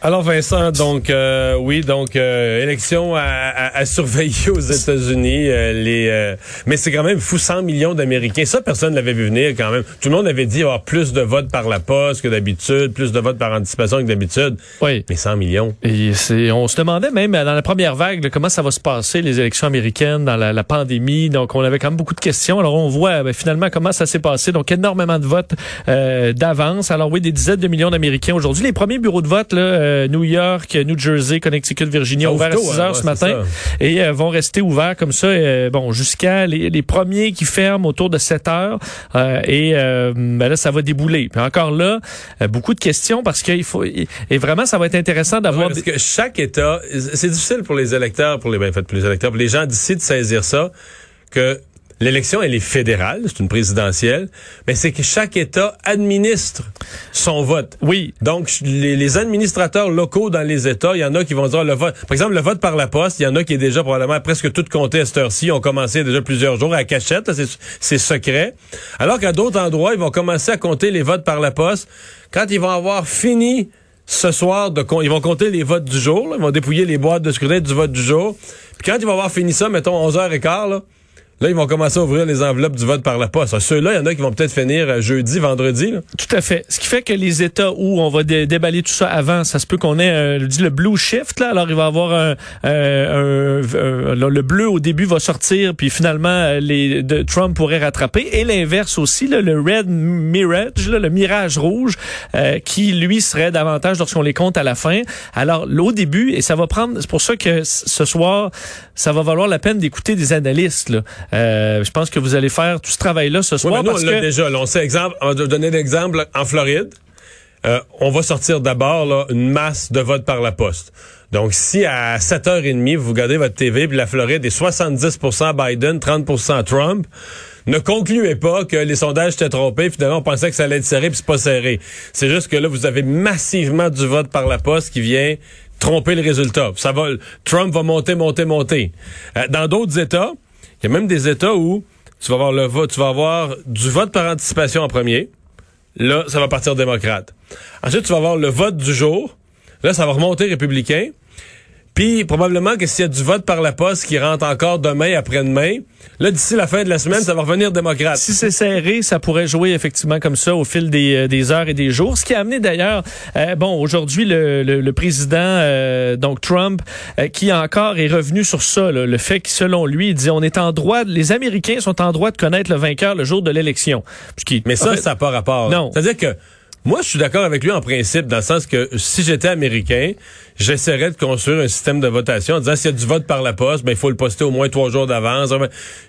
Alors Vincent, donc euh, oui, donc euh, élection à, à, à, surveiller aux États-Unis. Euh, les, euh, mais c'est quand même fou, 100 millions d'Américains. Ça, personne ne l'avait vu venir quand même. Tout le monde avait dit avoir plus de votes par la poste que d'habitude, plus de votes par anticipation que d'habitude. Oui. Mais 100 millions. Et c'est, on se demandait même dans la première vague là, comment ça va se passer les élections américaines dans la, la, pandémie. Donc on avait quand même beaucoup de questions. Alors on voit ben, finalement comment ça s'est passé. Donc énormément de votes d'avance. Alors oui, des dizaines de millions d'Américains aujourd'hui. Les premiers bureaux de vote là New York, New Jersey, Connecticut, Virginia, Ça ouverts à ouvre 6 tôt, heures hein, ce matin et euh, vont rester ouverts comme ça, euh, bon, jusqu'à les, les premiers qui ferment autour de 7 heures euh, et ben là, ça va débouler. Puis encore là, beaucoup de questions parce qu'il faut et vraiment, ça va être intéressant d'avoir. Ouais, parce que chaque État, c'est difficile pour les électeurs, pour les, ben, en fait, pour les électeurs, pour les gens d'ici de saisir ça que L'élection, elle est fédérale, c'est une présidentielle, mais c'est que chaque État administre son vote. Oui. Donc, les, les, administrateurs locaux dans les États, il y en a qui vont dire le vote. Par exemple, le vote par la poste, il y en a qui est déjà probablement presque tout compté à cette heure-ci. ont commencé déjà plusieurs jours à cachette, c'est secret. Alors qu'à d'autres endroits, ils vont commencer à compter les votes par la poste quand ils vont avoir fini ce soir de ils vont compter les votes du jour, là, ils vont dépouiller les boîtes de scrutin du vote du jour. Puis quand ils vont avoir fini ça, mettons 11h15 là, Là, ils vont commencer à ouvrir les enveloppes du vote par la poste. Ceux-là, il y en a qui vont peut-être finir jeudi, vendredi. Là. Tout à fait. Ce qui fait que les États où on va dé déballer tout ça avant, ça se peut qu'on ait un, le blue shift. Là. Alors, il va avoir un, un, un, le bleu au début va sortir, puis finalement, les Trump pourrait rattraper. Et l'inverse aussi, là, le red mirage, là, le mirage rouge, euh, qui lui serait davantage lorsqu'on les compte à la fin. Alors, au début, et ça va prendre. C'est pour ça que ce soir, ça va valoir la peine d'écouter des analystes. Là. Euh, je pense que vous allez faire tout ce travail-là ce soir. Oui, mais nous, parce on l'a que... déjà. Là, on sait exemple, on va donner l'exemple en Floride. Euh, on va sortir d'abord une masse de votes par la poste. Donc, si à 7h30, vous regardez votre TV, puis la Floride est 70% Biden, 30% Trump, ne concluez pas que les sondages étaient trompés. Finalement, on pensait que ça allait être serré, puis c'est pas serré. C'est juste que là, vous avez massivement du vote par la poste qui vient tromper le résultat. Ça va, Trump va monter, monter, monter. Euh, dans d'autres États, il y a même des États où tu vas avoir le vote, tu vas avoir du vote par anticipation en premier. Là, ça va partir démocrate. Ensuite, tu vas avoir le vote du jour. Là, ça va remonter républicain. Puis, probablement que s'il y a du vote par la poste qui rentre encore demain, après-demain, là, d'ici la fin de la semaine, ça va revenir démocrate. Si c'est serré, ça pourrait jouer effectivement comme ça au fil des, euh, des heures et des jours. Ce qui a amené d'ailleurs, euh, bon, aujourd'hui, le, le, le, président, euh, donc Trump, euh, qui encore est revenu sur ça, là, le fait que, selon lui, il dit, on est en droit, les Américains sont en droit de connaître le vainqueur le jour de l'élection. Mais ça, fait, ça n'a pas rapport. Non. C'est-à-dire que, moi, je suis d'accord avec lui en principe, dans le sens que si j'étais américain, j'essaierais de construire un système de votation en disant s'il y a du vote par la poste, ben il faut le poster au moins trois jours d'avance.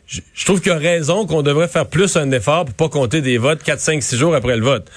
Je, je, trouve qu'il y a raison qu'on devrait faire plus un effort pour pas compter des votes 4, 5, 6 jours après le vote.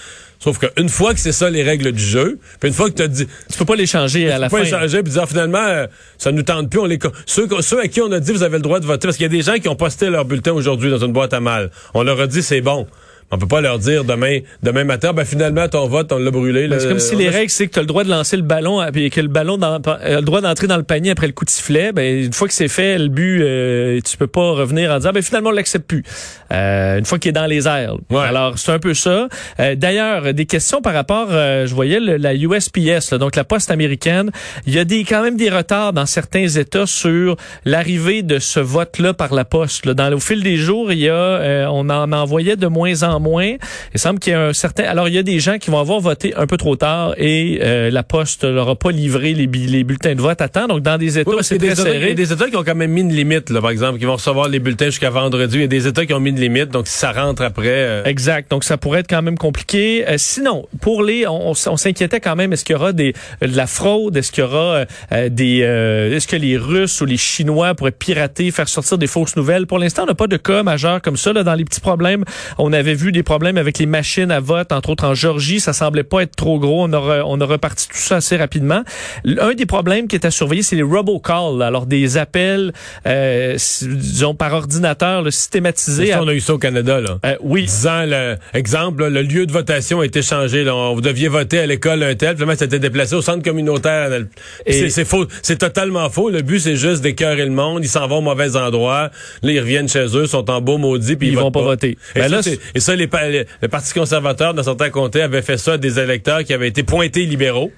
Sauf qu'une fois que c'est ça les règles du jeu, puis une fois que tu as dit... Tu peux pas les changer à la fin. Tu peux pas les changer puis dire finalement, euh, ça nous tente plus. On les, ceux, ceux à qui on a dit vous avez le droit de voter, parce qu'il y a des gens qui ont posté leur bulletin aujourd'hui dans une boîte à mal. On leur a dit c'est bon. On peut pas leur dire demain, demain matin, ben finalement ton vote on l'a brûlé. C'est comme si les règles c'est que tu as le droit de lancer le ballon et que le ballon dans, a le droit d'entrer dans le panier après le coup de sifflet. Ben une fois que c'est fait, le but, euh, tu peux pas revenir en disant ben finalement on l'accepte plus. Euh, une fois qu'il est dans les airs. Ouais. Alors c'est un peu ça. Euh, D'ailleurs des questions par rapport, euh, je voyais le, la USPS, là, donc la poste américaine. Il y a des quand même des retards dans certains États sur l'arrivée de ce vote-là par la poste. Là. Dans au fil des jours, il y a, euh, on en envoyait de moins en moins. Il semble qu'il y a un certain. Alors, il y a des gens qui vont avoir voté un peu trop tard et euh, la Poste leur a pas livré les, les, bulletins de vote à temps. Donc, dans des États, oui, c'est très serré. Il y a des États qui ont quand même mis une limite, là, par exemple, qui vont recevoir les bulletins jusqu'à vendredi. Il y a des États qui ont mis une limite. Donc, si ça rentre après. Euh... Exact. Donc, ça pourrait être quand même compliqué. Euh, sinon, pour les, on, s'inquiétait quand même. Est-ce qu'il y aura des de la fraude? Est-ce qu'il y aura euh, des Est-ce que les Russes ou les Chinois pourraient pirater, faire sortir des fausses nouvelles? Pour l'instant, on n'a pas de cas majeur comme ça. Là, dans les petits problèmes, on avait vu vu des problèmes avec les machines à vote, entre autres en Georgie. Ça semblait pas être trop gros. On a, on a reparti tout ça assez rapidement. Un des problèmes qui est à surveiller, c'est les robocalls. Alors, des appels, euh, disons, par ordinateur, là, systématisés. On a eu ça au Canada, là. Euh, oui. Disant, le, exemple, le lieu de votation a été changé. Là. Vous deviez voter à l'école un tel, finalement, c'était déplacé au centre communautaire. Et c'est faux. C'est totalement faux. Le but, c'est juste d'écœurer le monde. Ils s'en vont au mauvais endroit. Là, ils reviennent chez eux, sont en beau maudit, puis ils, vont pas, voter. Et, ben ça, et ça, les, le Parti conservateur, dans certains comtés, avait fait ça à des électeurs qui avaient été pointés libéraux.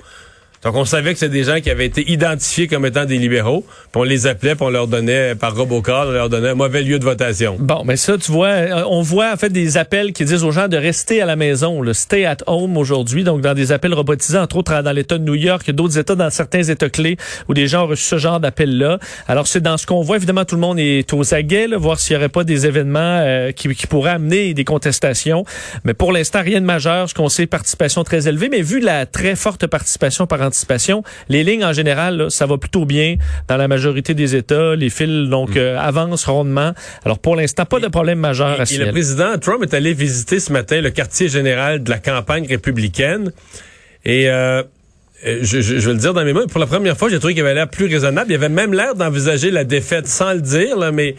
Donc, on savait que c'était des gens qui avaient été identifiés comme étant des libéraux. Puis on les appelait, puis on leur donnait, par robocall, on leur donnait un mauvais lieu de votation. Bon, mais ça, tu vois, euh, on voit en fait des appels qui disent aux gens de rester à la maison, le stay at home aujourd'hui, donc dans des appels robotisés, entre autres dans l'État de New York, d'autres États, dans certains États clés, où des gens ont reçu ce genre d'appel-là. Alors, c'est dans ce qu'on voit, évidemment, tout le monde est aux aguets, là, voir s'il n'y aurait pas des événements euh, qui, qui pourraient amener des contestations. Mais pour l'instant, rien de majeur. Ce qu'on sait, participation très élevée, mais vu la très forte participation par les lignes, en général, ça va plutôt bien dans la majorité des États. Les fils, donc, mm. euh, avancent rondement. Alors, pour l'instant, pas de problème majeur à et, le président Trump est allé visiter ce matin le quartier général de la campagne républicaine. Et... Euh, euh, je, je, vais le dire dans mes mots, pour la première fois, j'ai trouvé qu'il avait l'air plus raisonnable. Il avait même l'air d'envisager la défaite sans le dire, là, mais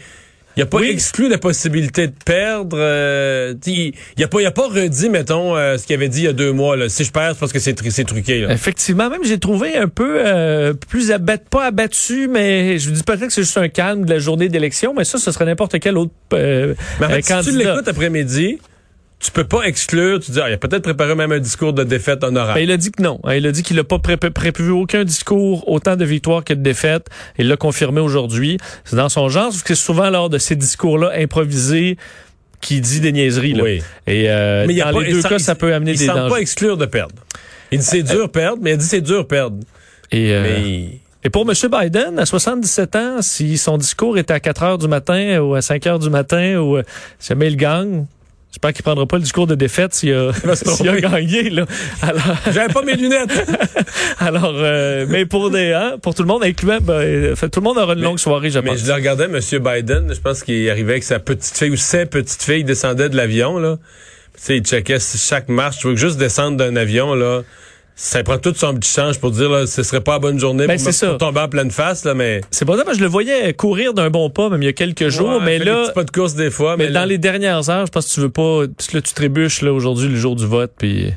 il a pas exclu la possibilité de perdre. Euh, il, il a pas, il a pas redit, mettons, euh, ce qu'il avait dit il y a deux mois. Là. Si je perds, c'est parce que c'est, truqué. Là. Effectivement, même j'ai trouvé un peu euh, plus abattu, pas abattu, mais je vous dis peut-être que c'est juste un calme de la journée d'élection, mais ça, ce serait n'importe quel autre euh, mais en fait, Si tu l'écoutes après-midi, tu peux pas exclure, tu dis, ah, il a peut-être préparé même un discours de défaite honorable. Ben, il a dit que non. Il a dit qu'il n'a pas prévu aucun discours, autant de victoires que de défaites. Il l'a confirmé aujourd'hui. C'est dans son genre, parce que souvent lors de ces discours-là improvisés, qui dit des niaiseries. Là. Oui. Et euh, mais dans les deux cas, ça peut amener des dangers. Il ne pas exclure de perdre. Il dit c'est euh, dur perdre, mais il dit c'est dur perdre. Et, euh, et pour M. Biden, à 77 ans, si son discours est à 4 heures du matin ou à 5 heures du matin ou si jamais il gagne, J'espère qu'il prendra pas le discours de défaite s'il a, a gagné. Là. Alors... J'avais pas mes lunettes. Alors, euh, mais pour des, hein, pour tout le monde, incluant, ben, tout le monde aura une longue soirée, je Mais je le regardais, M. Biden, je pense qu'il arrivait avec sa petite fille ou ses petites filles descendaient de l'avion. là. Tu sais, il checkait chaque marche. Tu veux juste descendre d'un avion, là ça prend tout son petit change pour dire là, ce serait pas la bonne journée ben, pour, tomber en pleine face là mais c'est pas ça je le voyais courir d'un bon pas même il y a quelques jours mais là pas de course des fois mais, dans les dernières heures je pense que tu veux pas là tu trébuches là aujourd'hui le jour du vote puis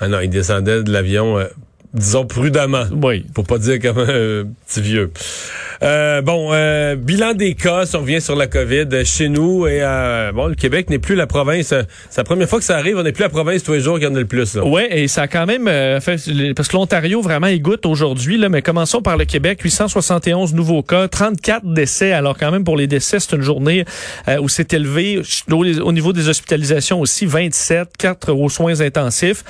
ah non il descendait de l'avion euh, disons prudemment oui. pour pas dire comme un petit vieux euh, bon, euh, bilan des cas, si on revient sur la COVID chez nous et euh, bon, le Québec n'est plus la province. c'est la première fois que ça arrive, on n'est plus la province tous les jours qui en a le plus. Oui, et ça a quand même fait parce que l'Ontario vraiment goûte aujourd'hui là, mais commençons par le Québec, 871 nouveaux cas, 34 décès. Alors quand même pour les décès, c'est une journée où c'est élevé au, niveau des hospitalisations aussi 27, 4 aux soins intensifs.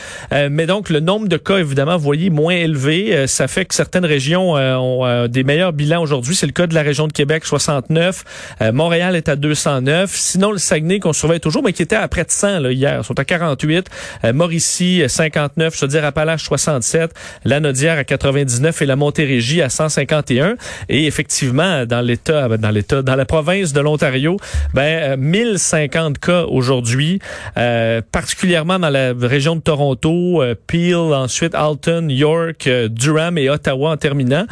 mais donc le nombre de cas évidemment, vous voyez moins élevé, ça fait que certaines régions ont des meilleurs bilans aujourd'hui c'est le cas de la région de Québec, 69. Euh, Montréal est à 209. Sinon, le Saguenay, qu'on surveille toujours, mais qui était à près de 100 là, hier, ils sont à 48. Euh, Mauricie, 59. Je veux dire, Appalaches, 67. La Nodière à 99 et la Montérégie à 151. Et effectivement, dans l'État, ben, dans l'État, dans la province de l'Ontario, ben, 1050 euh, cas aujourd'hui, particulièrement dans la région de Toronto, Peel, ensuite Alton, York, Durham et Ottawa en terminant,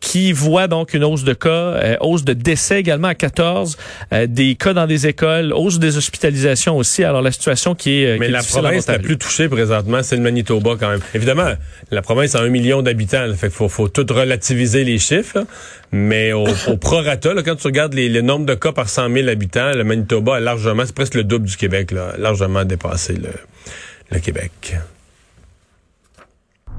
qui voient donc hausse de cas, euh, hausse de décès également à 14, euh, des cas dans des écoles, hausse des hospitalisations aussi. Alors la situation qui est, euh, Mais la province la plus touchée présentement, c'est le Manitoba quand même. Évidemment, la province a un million d'habitants, fait qu'il faut, faut tout relativiser les chiffres. Mais au, au prorata, là, quand tu regardes les, les, nombres de cas par 100 000 habitants, le Manitoba a largement, c'est presque le double du Québec, là, largement dépassé le, le Québec.